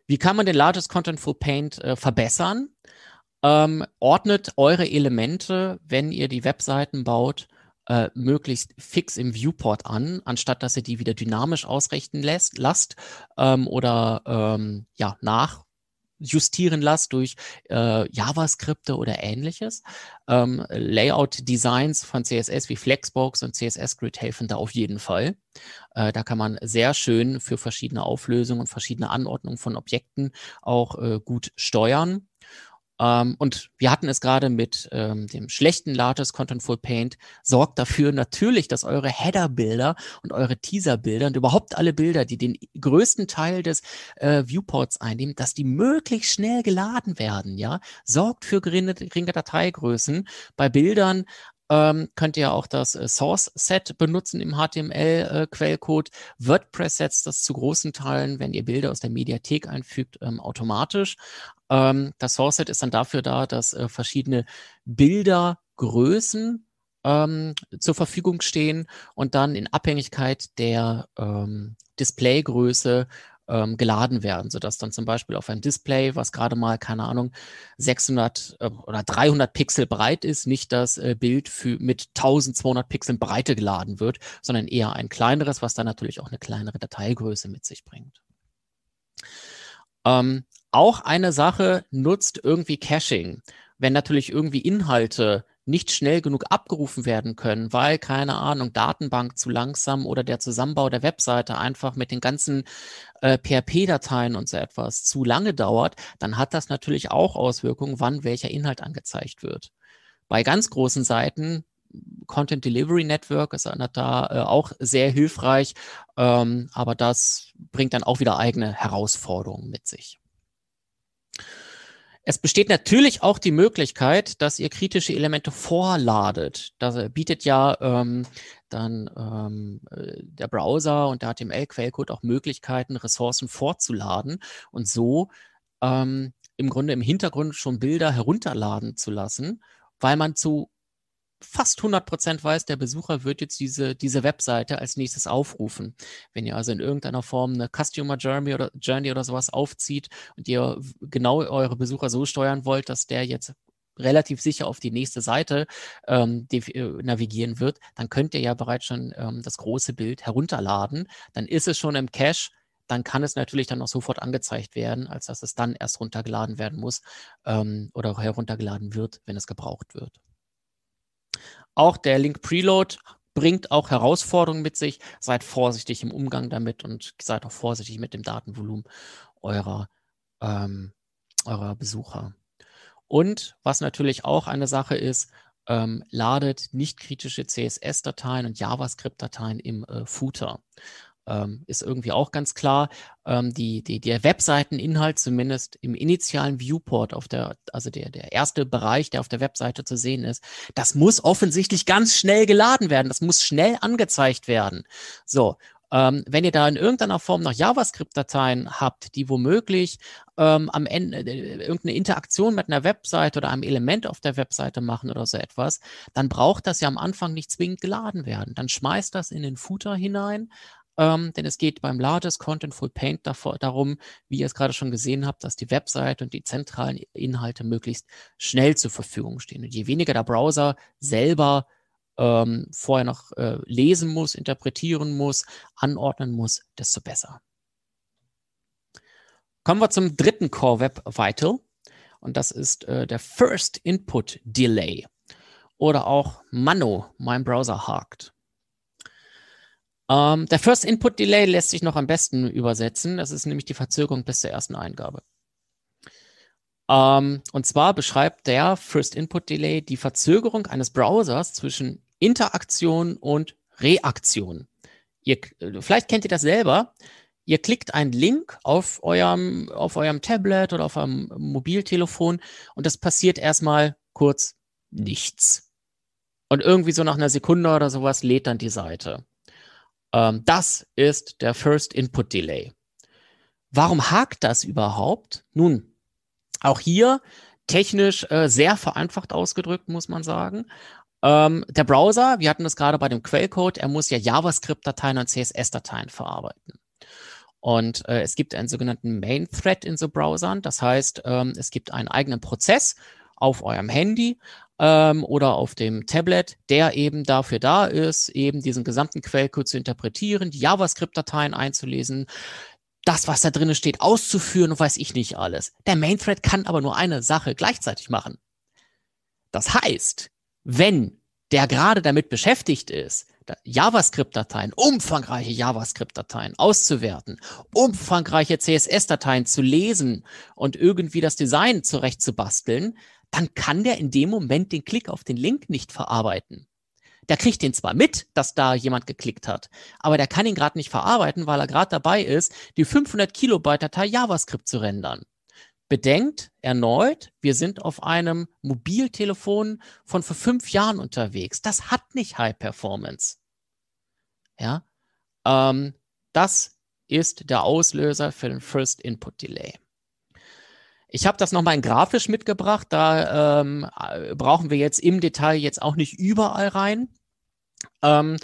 Wie kann man den Largest Contentful Paint äh, verbessern? Ähm, ordnet eure Elemente, wenn ihr die Webseiten baut, äh, möglichst fix im Viewport an, anstatt dass ihr die wieder dynamisch ausrichten lässt, lasst ähm, oder ähm, ja, nach justieren lasst durch äh, JavaScripte oder ähnliches. Ähm, Layout-Designs von CSS wie Flexbox und CSS-Grid helfen da auf jeden Fall. Äh, da kann man sehr schön für verschiedene Auflösungen und verschiedene Anordnungen von Objekten auch äh, gut steuern. Ähm, und wir hatten es gerade mit ähm, dem schlechten Lattice Contentful Paint. Sorgt dafür natürlich, dass eure Header-Bilder und eure Teaser-Bilder und überhaupt alle Bilder, die den größten Teil des äh, Viewports einnehmen, dass die möglichst schnell geladen werden. Ja, sorgt für geringe, geringe Dateigrößen. Bei Bildern ähm, könnt ihr auch das äh, Source-Set benutzen im HTML-Quellcode. Äh, WordPress setzt das zu großen Teilen, wenn ihr Bilder aus der Mediathek einfügt, ähm, automatisch. Ähm, das Source-Set ist dann dafür da, dass äh, verschiedene Bildergrößen ähm, zur Verfügung stehen und dann in Abhängigkeit der ähm, Displaygröße ähm, geladen werden, sodass dann zum Beispiel auf ein Display, was gerade mal, keine Ahnung, 600 äh, oder 300 Pixel breit ist, nicht das äh, Bild für, mit 1200 Pixeln Breite geladen wird, sondern eher ein kleineres, was dann natürlich auch eine kleinere Dateigröße mit sich bringt. Ähm, auch eine Sache nutzt irgendwie Caching. Wenn natürlich irgendwie Inhalte nicht schnell genug abgerufen werden können, weil, keine Ahnung, Datenbank zu langsam oder der Zusammenbau der Webseite einfach mit den ganzen äh, PHP-Dateien und so etwas zu lange dauert, dann hat das natürlich auch Auswirkungen, wann welcher Inhalt angezeigt wird. Bei ganz großen Seiten Content Delivery Network ist da äh, auch sehr hilfreich, ähm, aber das bringt dann auch wieder eigene Herausforderungen mit sich. Es besteht natürlich auch die Möglichkeit, dass ihr kritische Elemente vorladet. Das bietet ja ähm, dann ähm, äh, der Browser und der HTML-Quellcode auch Möglichkeiten, Ressourcen vorzuladen und so ähm, im Grunde im Hintergrund schon Bilder herunterladen zu lassen, weil man zu fast 100% weiß, der Besucher wird jetzt diese, diese Webseite als nächstes aufrufen. Wenn ihr also in irgendeiner Form eine Customer Journey oder, Journey oder sowas aufzieht und ihr genau eure Besucher so steuern wollt, dass der jetzt relativ sicher auf die nächste Seite ähm, äh, navigieren wird, dann könnt ihr ja bereits schon ähm, das große Bild herunterladen. Dann ist es schon im Cache dann kann es natürlich dann auch sofort angezeigt werden, als dass es dann erst runtergeladen werden muss ähm, oder heruntergeladen wird, wenn es gebraucht wird. Auch der Link Preload bringt auch Herausforderungen mit sich. Seid vorsichtig im Umgang damit und seid auch vorsichtig mit dem Datenvolumen eurer, ähm, eurer Besucher. Und was natürlich auch eine Sache ist, ähm, ladet nicht kritische CSS-Dateien und JavaScript-Dateien im äh, Footer ähm, ist irgendwie auch ganz klar. Ähm, die, die, der Webseiteninhalt, zumindest im initialen Viewport, auf der, also der, der erste Bereich, der auf der Webseite zu sehen ist, das muss offensichtlich ganz schnell geladen werden. Das muss schnell angezeigt werden. So. Ähm, wenn ihr da in irgendeiner Form noch JavaScript-Dateien habt, die womöglich ähm, am Ende äh, irgendeine Interaktion mit einer Webseite oder einem Element auf der Webseite machen oder so etwas, dann braucht das ja am Anfang nicht zwingend geladen werden. Dann schmeißt das in den Footer hinein, ähm, denn es geht beim Largest Contentful Paint davor, darum, wie ihr es gerade schon gesehen habt, dass die Website und die zentralen Inhalte möglichst schnell zur Verfügung stehen. Und je weniger der Browser selber ähm, vorher noch äh, lesen muss, interpretieren muss, anordnen muss, desto besser. Kommen wir zum dritten Core Web Vital und das ist äh, der First Input Delay oder auch Mano, mein Browser hakt. Ähm, der First Input Delay lässt sich noch am besten übersetzen. Das ist nämlich die Verzögerung bis zur ersten Eingabe. Ähm, und zwar beschreibt der First Input Delay die Verzögerung eines Browsers zwischen Interaktion und Reaktion. Ihr, vielleicht kennt ihr das selber. Ihr klickt einen Link auf eurem, auf eurem Tablet oder auf eurem Mobiltelefon und das passiert erstmal kurz nichts. Und irgendwie so nach einer Sekunde oder sowas lädt dann die Seite. Ähm, das ist der First Input Delay. Warum hakt das überhaupt? Nun, auch hier technisch äh, sehr vereinfacht ausgedrückt, muss man sagen. Ähm, der Browser, wir hatten das gerade bei dem Quellcode, er muss ja JavaScript-Dateien und CSS-Dateien verarbeiten. Und äh, es gibt einen sogenannten Main Thread in so Browsern. Das heißt, ähm, es gibt einen eigenen Prozess auf eurem Handy ähm, oder auf dem Tablet, der eben dafür da ist, eben diesen gesamten Quellcode zu interpretieren, die JavaScript-Dateien einzulesen, das, was da drin steht, auszuführen und weiß ich nicht alles. Der Main Thread kann aber nur eine Sache gleichzeitig machen. Das heißt, wenn der gerade damit beschäftigt ist, JavaScript-Dateien, umfangreiche JavaScript-Dateien auszuwerten, umfangreiche CSS-Dateien zu lesen und irgendwie das Design zurechtzubasteln, dann kann der in dem Moment den Klick auf den Link nicht verarbeiten. Der kriegt den zwar mit, dass da jemand geklickt hat, aber der kann ihn gerade nicht verarbeiten, weil er gerade dabei ist, die 500 Kilobyte Datei JavaScript zu rendern. Bedenkt erneut, wir sind auf einem Mobiltelefon von vor fünf Jahren unterwegs. Das hat nicht High Performance. Ja, ähm, das ist der Auslöser für den First Input Delay. Ich habe das nochmal in grafisch mitgebracht. Da ähm, brauchen wir jetzt im Detail jetzt auch nicht überall rein. Ähm,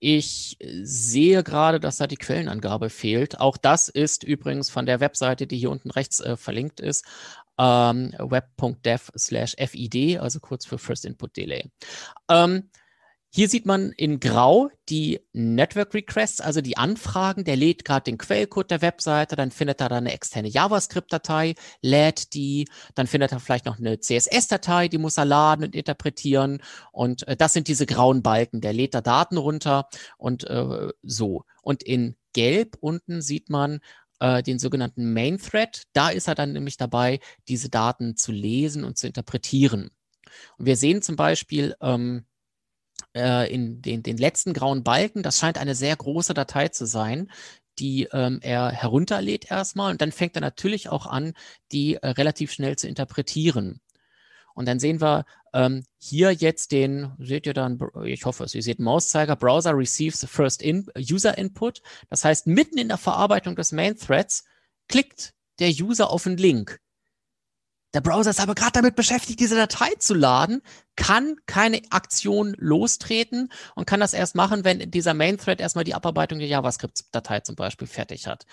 ich sehe gerade, dass da die Quellenangabe fehlt. Auch das ist übrigens von der Webseite, die hier unten rechts äh, verlinkt ist, ähm, web.dev slash FID, also kurz für First Input Delay. Ähm, hier sieht man in Grau die Network Requests, also die Anfragen. Der lädt gerade den Quellcode der Webseite, dann findet er da eine externe JavaScript-Datei, lädt die, dann findet er vielleicht noch eine CSS-Datei, die muss er laden und interpretieren. Und äh, das sind diese grauen Balken. Der lädt da Daten runter und äh, so. Und in Gelb unten sieht man äh, den sogenannten Main Thread. Da ist er dann nämlich dabei, diese Daten zu lesen und zu interpretieren. Und wir sehen zum Beispiel, ähm, äh, in den, den letzten grauen Balken, das scheint eine sehr große Datei zu sein, die ähm, er herunterlädt erstmal und dann fängt er natürlich auch an, die äh, relativ schnell zu interpretieren. Und dann sehen wir ähm, hier jetzt den, seht ihr dann, ich hoffe ihr seht Mauszeiger, Browser receives the first in, User Input. Das heißt, mitten in der Verarbeitung des Main Threads klickt der User auf einen Link. Der Browser ist aber gerade damit beschäftigt, diese Datei zu laden, kann keine Aktion lostreten und kann das erst machen, wenn dieser Main-Thread erstmal die Abarbeitung der JavaScript-Datei zum Beispiel fertig hat.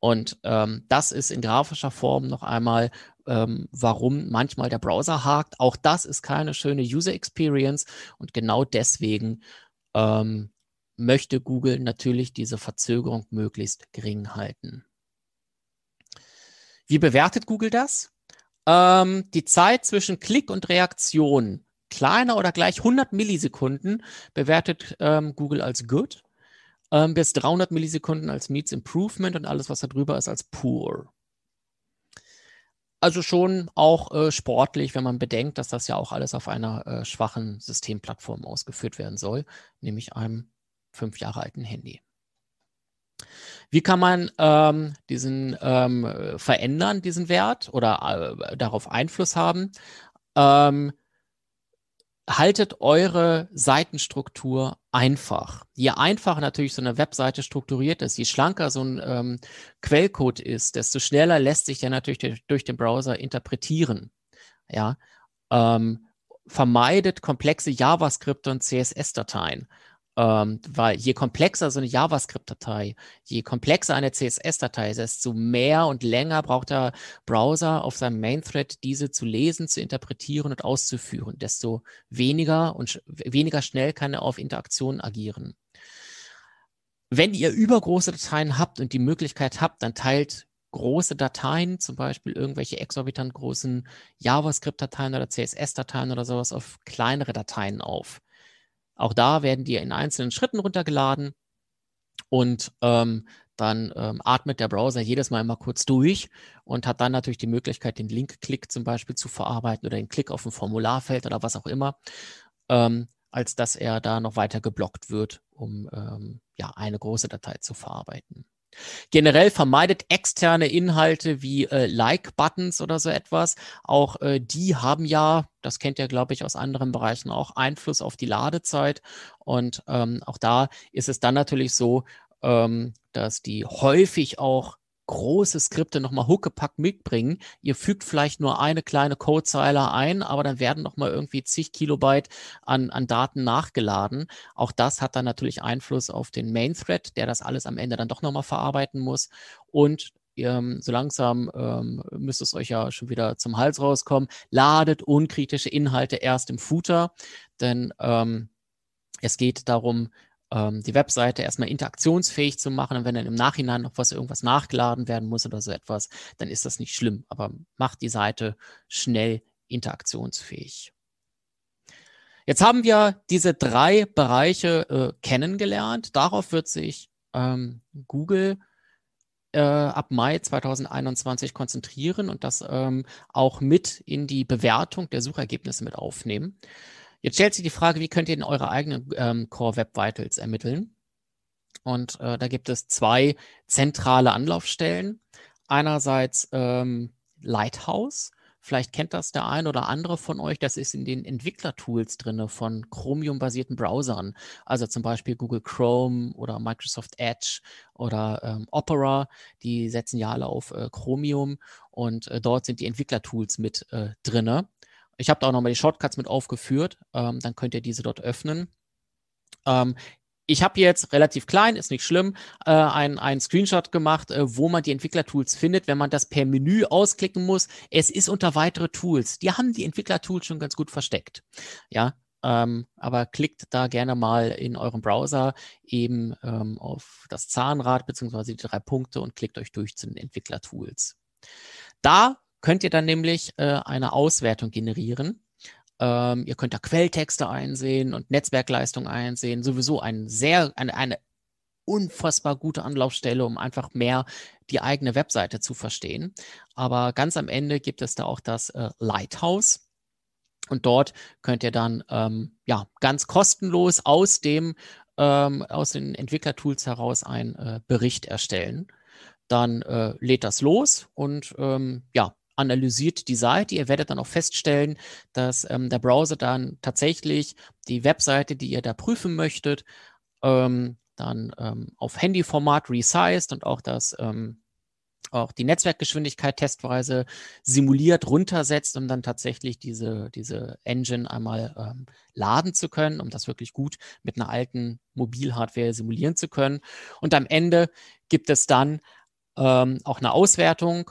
Und ähm, das ist in grafischer Form noch einmal, ähm, warum manchmal der Browser hakt. Auch das ist keine schöne User Experience und genau deswegen ähm, möchte Google natürlich diese Verzögerung möglichst gering halten. Wie bewertet Google das? Ähm, die Zeit zwischen Klick und Reaktion kleiner oder gleich 100 Millisekunden bewertet ähm, Google als good, ähm, bis 300 Millisekunden als Meets Improvement und alles, was da drüber ist, als poor. Also schon auch äh, sportlich, wenn man bedenkt, dass das ja auch alles auf einer äh, schwachen Systemplattform ausgeführt werden soll, nämlich einem fünf Jahre alten Handy. Wie kann man ähm, diesen ähm, verändern, diesen Wert oder äh, darauf Einfluss haben? Ähm, haltet eure Seitenstruktur einfach. Je einfacher natürlich so eine Webseite strukturiert ist, je schlanker so ein ähm, Quellcode ist, desto schneller lässt sich der natürlich durch, durch den Browser interpretieren. Ja, ähm, vermeidet komplexe JavaScript und CSS-Dateien. Ähm, weil je komplexer so eine JavaScript-Datei, je komplexer eine CSS-Datei ist, desto mehr und länger braucht der Browser auf seinem Main-Thread diese zu lesen, zu interpretieren und auszuführen, desto weniger und sch weniger schnell kann er auf Interaktionen agieren. Wenn ihr übergroße Dateien habt und die Möglichkeit habt, dann teilt große Dateien, zum Beispiel irgendwelche exorbitant großen JavaScript-Dateien oder CSS-Dateien oder sowas auf kleinere Dateien auf. Auch da werden die in einzelnen Schritten runtergeladen und ähm, dann ähm, atmet der Browser jedes Mal immer kurz durch und hat dann natürlich die Möglichkeit, den Link-Klick zum Beispiel zu verarbeiten oder den Klick auf ein Formularfeld oder was auch immer, ähm, als dass er da noch weiter geblockt wird, um ähm, ja, eine große Datei zu verarbeiten. Generell vermeidet externe Inhalte wie äh, Like-Buttons oder so etwas. Auch äh, die haben ja, das kennt ihr, glaube ich, aus anderen Bereichen auch, Einfluss auf die Ladezeit. Und ähm, auch da ist es dann natürlich so, ähm, dass die häufig auch große Skripte nochmal huckepackt mitbringen. Ihr fügt vielleicht nur eine kleine Codezeile ein, aber dann werden nochmal irgendwie zig Kilobyte an, an Daten nachgeladen. Auch das hat dann natürlich Einfluss auf den Main Thread, der das alles am Ende dann doch nochmal verarbeiten muss. Und ähm, so langsam ähm, müsste es euch ja schon wieder zum Hals rauskommen. Ladet unkritische Inhalte erst im Footer, denn ähm, es geht darum, ähm, die Webseite erstmal interaktionsfähig zu machen. Und wenn dann im Nachhinein noch was irgendwas nachgeladen werden muss oder so etwas, dann ist das nicht schlimm. Aber macht die Seite schnell interaktionsfähig. Jetzt haben wir diese drei Bereiche äh, kennengelernt. Darauf wird sich ähm, Google äh, ab Mai 2021 konzentrieren und das ähm, auch mit in die Bewertung der Suchergebnisse mit aufnehmen. Jetzt stellt sich die Frage, wie könnt ihr denn eure eigenen ähm, Core Web Vitals ermitteln? Und äh, da gibt es zwei zentrale Anlaufstellen. Einerseits ähm, Lighthouse. Vielleicht kennt das der ein oder andere von euch. Das ist in den Entwicklertools drin von Chromium-basierten Browsern. Also zum Beispiel Google Chrome oder Microsoft Edge oder ähm, Opera. Die setzen ja alle auf äh, Chromium und äh, dort sind die Entwicklertools mit äh, drin. Ich habe da auch nochmal die Shortcuts mit aufgeführt. Ähm, dann könnt ihr diese dort öffnen. Ähm, ich habe jetzt relativ klein, ist nicht schlimm, äh, einen Screenshot gemacht, äh, wo man die Entwicklertools findet, wenn man das per Menü ausklicken muss. Es ist unter weitere Tools. Die haben die Entwicklertools schon ganz gut versteckt. Ja, ähm, aber klickt da gerne mal in eurem Browser eben ähm, auf das Zahnrad beziehungsweise die drei Punkte und klickt euch durch zu den Entwicklertools. Da könnt ihr dann nämlich äh, eine Auswertung generieren. Ähm, ihr könnt da Quelltexte einsehen und Netzwerkleistung einsehen. Sowieso ein sehr, eine, eine unfassbar gute Anlaufstelle, um einfach mehr die eigene Webseite zu verstehen. Aber ganz am Ende gibt es da auch das äh, Lighthouse. Und dort könnt ihr dann ähm, ja ganz kostenlos aus dem ähm, aus den Entwicklertools heraus einen äh, Bericht erstellen. Dann äh, lädt das los und ähm, ja, analysiert die Seite. Ihr werdet dann auch feststellen, dass ähm, der Browser dann tatsächlich die Webseite, die ihr da prüfen möchtet, ähm, dann ähm, auf Handyformat resized und auch das ähm, auch die Netzwerkgeschwindigkeit testweise simuliert, runtersetzt, um dann tatsächlich diese, diese Engine einmal ähm, laden zu können, um das wirklich gut mit einer alten Mobilhardware simulieren zu können. Und am Ende gibt es dann ähm, auch eine Auswertung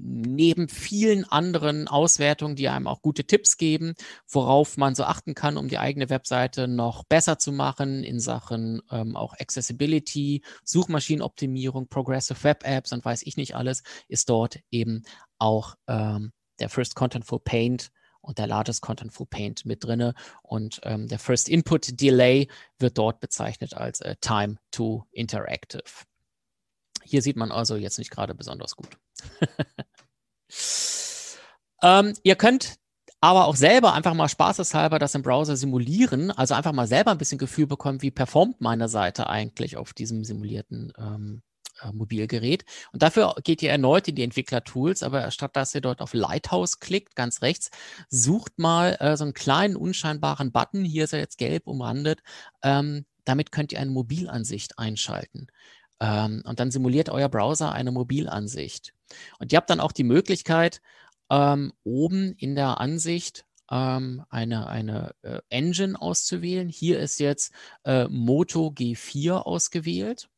neben vielen anderen Auswertungen, die einem auch gute Tipps geben, worauf man so achten kann, um die eigene Webseite noch besser zu machen in Sachen ähm, auch Accessibility, Suchmaschinenoptimierung, Progressive Web Apps und weiß ich nicht alles, ist dort eben auch ähm, der First Contentful Paint und der Largest Contentful Paint mit drinne und ähm, der First Input Delay wird dort bezeichnet als äh, Time to Interactive. Hier sieht man also jetzt nicht gerade besonders gut. ähm, ihr könnt aber auch selber einfach mal spaßeshalber das im Browser simulieren, also einfach mal selber ein bisschen Gefühl bekommen, wie performt meine Seite eigentlich auf diesem simulierten ähm, äh, Mobilgerät. Und dafür geht ihr erneut in die Entwickler-Tools, aber statt dass ihr dort auf Lighthouse klickt, ganz rechts, sucht mal äh, so einen kleinen unscheinbaren Button, hier ist er jetzt gelb umrandet, ähm, damit könnt ihr eine Mobilansicht einschalten. Ähm, und dann simuliert euer Browser eine Mobilansicht. Und ihr habt dann auch die Möglichkeit, ähm, oben in der Ansicht ähm, eine, eine äh, Engine auszuwählen. Hier ist jetzt äh, Moto G4 ausgewählt.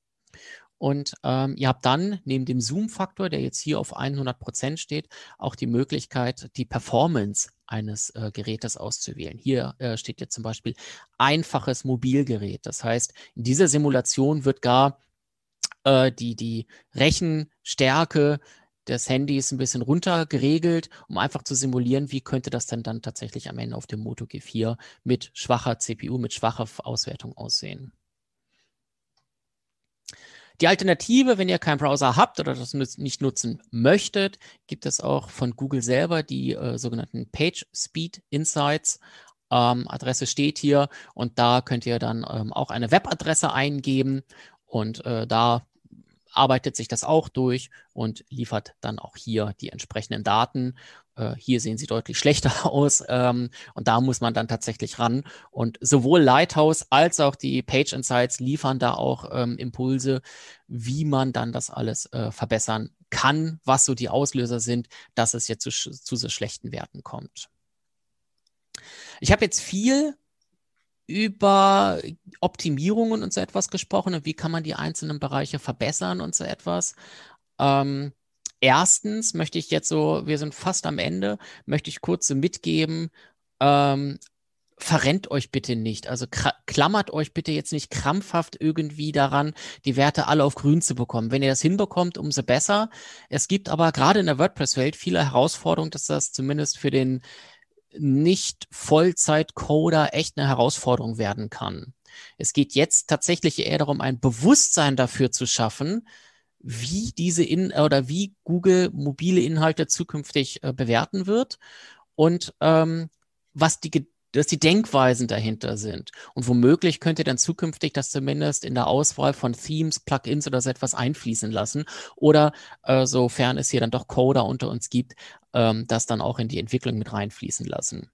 Und ähm, ihr habt dann neben dem Zoom-Faktor, der jetzt hier auf 100% steht, auch die Möglichkeit, die Performance eines äh, Gerätes auszuwählen. Hier äh, steht jetzt zum Beispiel einfaches Mobilgerät. Das heißt, in dieser Simulation wird gar äh, die, die Rechenstärke des Handys ein bisschen runter geregelt, um einfach zu simulieren, wie könnte das denn dann tatsächlich am Ende auf dem Moto G4 mit schwacher CPU, mit schwacher Auswertung aussehen. Die Alternative, wenn ihr keinen Browser habt oder das nicht nutzen möchtet, gibt es auch von Google selber die äh, sogenannten Page Speed Insights. Ähm, Adresse steht hier und da könnt ihr dann ähm, auch eine Webadresse eingeben und äh, da arbeitet sich das auch durch und liefert dann auch hier die entsprechenden Daten. Äh, hier sehen sie deutlich schlechter aus ähm, und da muss man dann tatsächlich ran. Und sowohl Lighthouse als auch die Page Insights liefern da auch ähm, Impulse, wie man dann das alles äh, verbessern kann, was so die Auslöser sind, dass es jetzt zu, zu so schlechten Werten kommt. Ich habe jetzt viel über Optimierungen und so etwas gesprochen und wie kann man die einzelnen Bereiche verbessern und so etwas. Ähm, erstens möchte ich jetzt so, wir sind fast am Ende, möchte ich kurz so mitgeben, ähm, verrennt euch bitte nicht. Also klammert euch bitte jetzt nicht krampfhaft irgendwie daran, die Werte alle auf grün zu bekommen. Wenn ihr das hinbekommt, umso besser. Es gibt aber gerade in der WordPress-Welt viele Herausforderungen, dass das zumindest für den nicht Vollzeit-Coder echt eine Herausforderung werden kann. Es geht jetzt tatsächlich eher darum, ein Bewusstsein dafür zu schaffen, wie diese in oder wie Google mobile Inhalte zukünftig äh, bewerten wird und ähm, was die dass die Denkweisen dahinter sind. Und womöglich könnt ihr dann zukünftig das zumindest in der Auswahl von Themes, Plugins oder so etwas einfließen lassen. Oder äh, sofern es hier dann doch Coder unter uns gibt, ähm, das dann auch in die Entwicklung mit reinfließen lassen.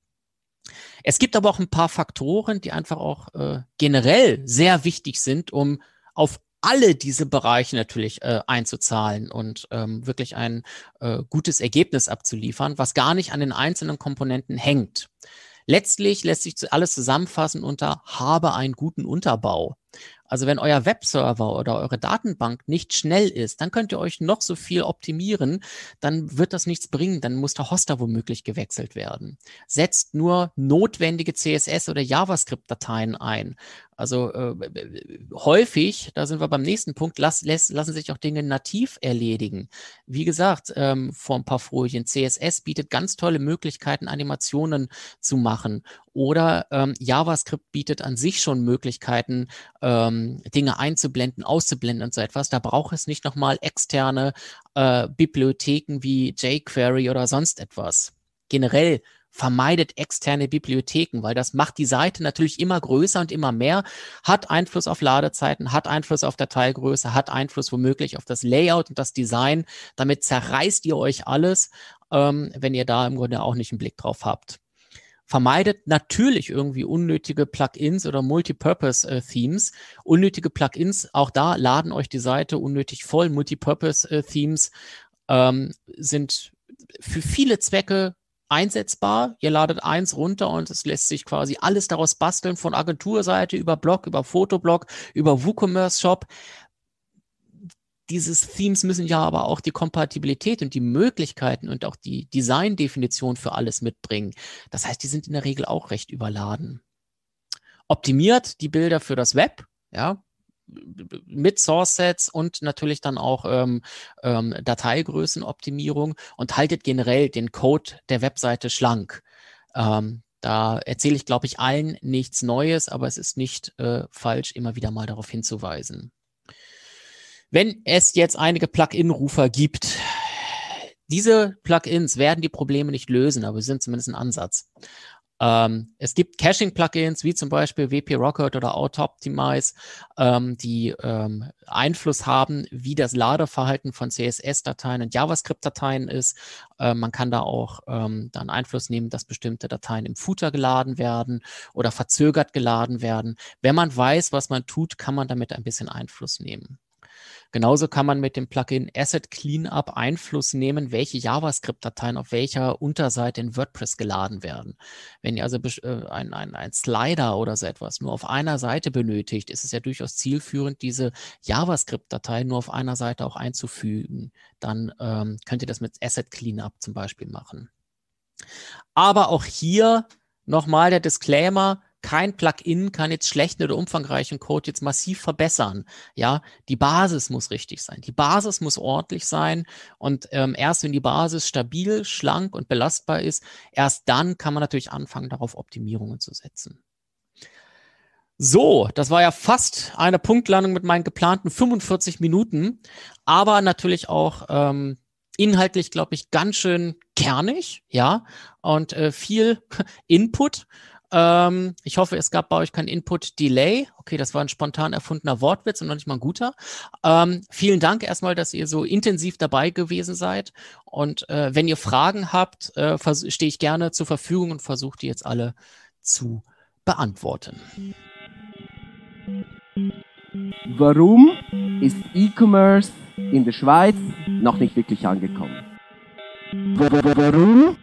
Es gibt aber auch ein paar Faktoren, die einfach auch äh, generell sehr wichtig sind, um auf alle diese Bereiche natürlich äh, einzuzahlen und ähm, wirklich ein äh, gutes Ergebnis abzuliefern, was gar nicht an den einzelnen Komponenten hängt. Letztlich lässt sich alles zusammenfassen unter habe einen guten Unterbau. Also wenn euer Webserver oder eure Datenbank nicht schnell ist, dann könnt ihr euch noch so viel optimieren, dann wird das nichts bringen, dann muss der Hoster womöglich gewechselt werden. Setzt nur notwendige CSS oder JavaScript-Dateien ein. Also äh, häufig, da sind wir beim nächsten Punkt, las, las, lassen sich auch Dinge nativ erledigen. Wie gesagt, ähm, vor ein paar Folien, CSS bietet ganz tolle Möglichkeiten, Animationen zu machen. Oder ähm, JavaScript bietet an sich schon Möglichkeiten, ähm, Dinge einzublenden, auszublenden und so etwas. Da braucht es nicht nochmal externe äh, Bibliotheken wie jQuery oder sonst etwas. Generell vermeidet externe Bibliotheken, weil das macht die Seite natürlich immer größer und immer mehr, hat Einfluss auf Ladezeiten, hat Einfluss auf Dateigröße, hat Einfluss womöglich auf das Layout und das Design. Damit zerreißt ihr euch alles, ähm, wenn ihr da im Grunde auch nicht einen Blick drauf habt. Vermeidet natürlich irgendwie unnötige Plugins oder Multipurpose-Themes. Äh, unnötige Plugins, auch da laden euch die Seite unnötig voll. Multipurpose-Themes ähm, sind für viele Zwecke einsetzbar. Ihr ladet eins runter und es lässt sich quasi alles daraus basteln, von Agenturseite über Blog, über Fotoblog, über WooCommerce Shop. Dieses Themes müssen ja aber auch die Kompatibilität und die Möglichkeiten und auch die Design-Definition für alles mitbringen. Das heißt, die sind in der Regel auch recht überladen. Optimiert die Bilder für das Web, ja, mit Source-Sets und natürlich dann auch ähm, ähm, Dateigrößenoptimierung und haltet generell den Code der Webseite schlank. Ähm, da erzähle ich, glaube ich, allen nichts Neues, aber es ist nicht äh, falsch, immer wieder mal darauf hinzuweisen. Wenn es jetzt einige Plugin-Rufer gibt, diese Plugins werden die Probleme nicht lösen, aber sie sind zumindest ein Ansatz. Ähm, es gibt Caching-Plugins wie zum Beispiel WP Rocket oder Auto-Optimize, ähm, die ähm, Einfluss haben, wie das Ladeverhalten von CSS-Dateien und JavaScript-Dateien ist. Äh, man kann da auch ähm, dann Einfluss nehmen, dass bestimmte Dateien im Footer geladen werden oder verzögert geladen werden. Wenn man weiß, was man tut, kann man damit ein bisschen Einfluss nehmen. Genauso kann man mit dem Plugin Asset Cleanup Einfluss nehmen, welche JavaScript-Dateien auf welcher Unterseite in WordPress geladen werden. Wenn ihr also äh, ein, ein, ein Slider oder so etwas nur auf einer Seite benötigt, ist es ja durchaus zielführend, diese JavaScript-Datei nur auf einer Seite auch einzufügen. Dann ähm, könnt ihr das mit Asset Cleanup zum Beispiel machen. Aber auch hier nochmal der Disclaimer, kein Plugin kann jetzt schlechten oder umfangreichen Code jetzt massiv verbessern. Ja, die Basis muss richtig sein. Die Basis muss ordentlich sein. Und ähm, erst wenn die Basis stabil, schlank und belastbar ist, erst dann kann man natürlich anfangen, darauf Optimierungen zu setzen. So, das war ja fast eine Punktlandung mit meinen geplanten 45 Minuten, aber natürlich auch ähm, inhaltlich, glaube ich, ganz schön kernig, ja, und äh, viel Input. Ähm, ich hoffe, es gab bei euch kein Input-Delay. Okay, das war ein spontan erfundener Wortwitz und noch nicht mal ein guter. Ähm, vielen Dank erstmal, dass ihr so intensiv dabei gewesen seid. Und äh, wenn ihr Fragen habt, äh, stehe ich gerne zur Verfügung und versuche die jetzt alle zu beantworten. Warum ist E-Commerce in der Schweiz noch nicht wirklich angekommen? Warum